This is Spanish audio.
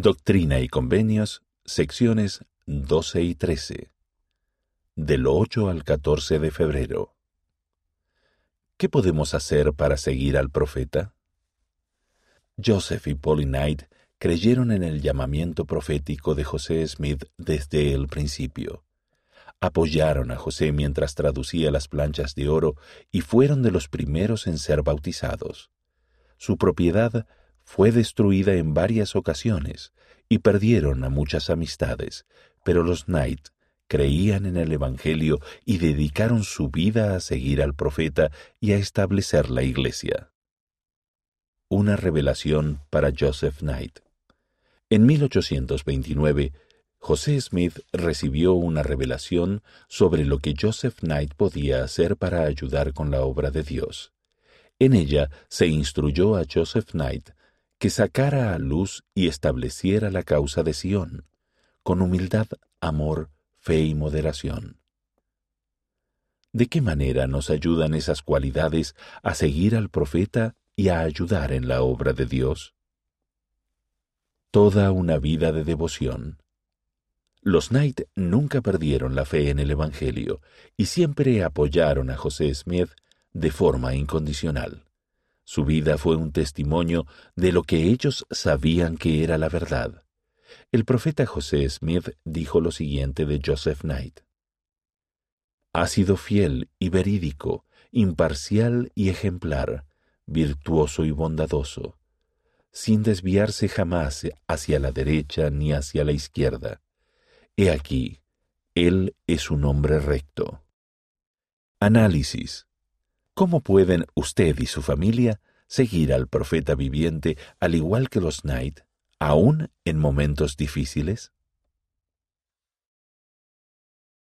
Doctrina y Convenios, secciones 12 y 13. Del 8 al 14 de febrero. ¿Qué podemos hacer para seguir al profeta? Joseph y Polly Knight creyeron en el llamamiento profético de José Smith desde el principio. Apoyaron a José mientras traducía las planchas de oro y fueron de los primeros en ser bautizados. Su propiedad fue destruida en varias ocasiones y perdieron a muchas amistades, pero los Knight creían en el Evangelio y dedicaron su vida a seguir al profeta y a establecer la iglesia. Una revelación para Joseph Knight. En 1829, José Smith recibió una revelación sobre lo que Joseph Knight podía hacer para ayudar con la obra de Dios. En ella se instruyó a Joseph Knight que sacara a luz y estableciera la causa de Sión, con humildad, amor, fe y moderación. ¿De qué manera nos ayudan esas cualidades a seguir al profeta y a ayudar en la obra de Dios? Toda una vida de devoción. Los Knight nunca perdieron la fe en el Evangelio y siempre apoyaron a José Smith de forma incondicional. Su vida fue un testimonio de lo que ellos sabían que era la verdad. El profeta José Smith dijo lo siguiente de Joseph Knight. Ha sido fiel y verídico, imparcial y ejemplar, virtuoso y bondadoso, sin desviarse jamás hacia la derecha ni hacia la izquierda. He aquí, él es un hombre recto. Análisis. ¿Cómo pueden usted y su familia seguir al profeta viviente al igual que los Knight, aún en momentos difíciles?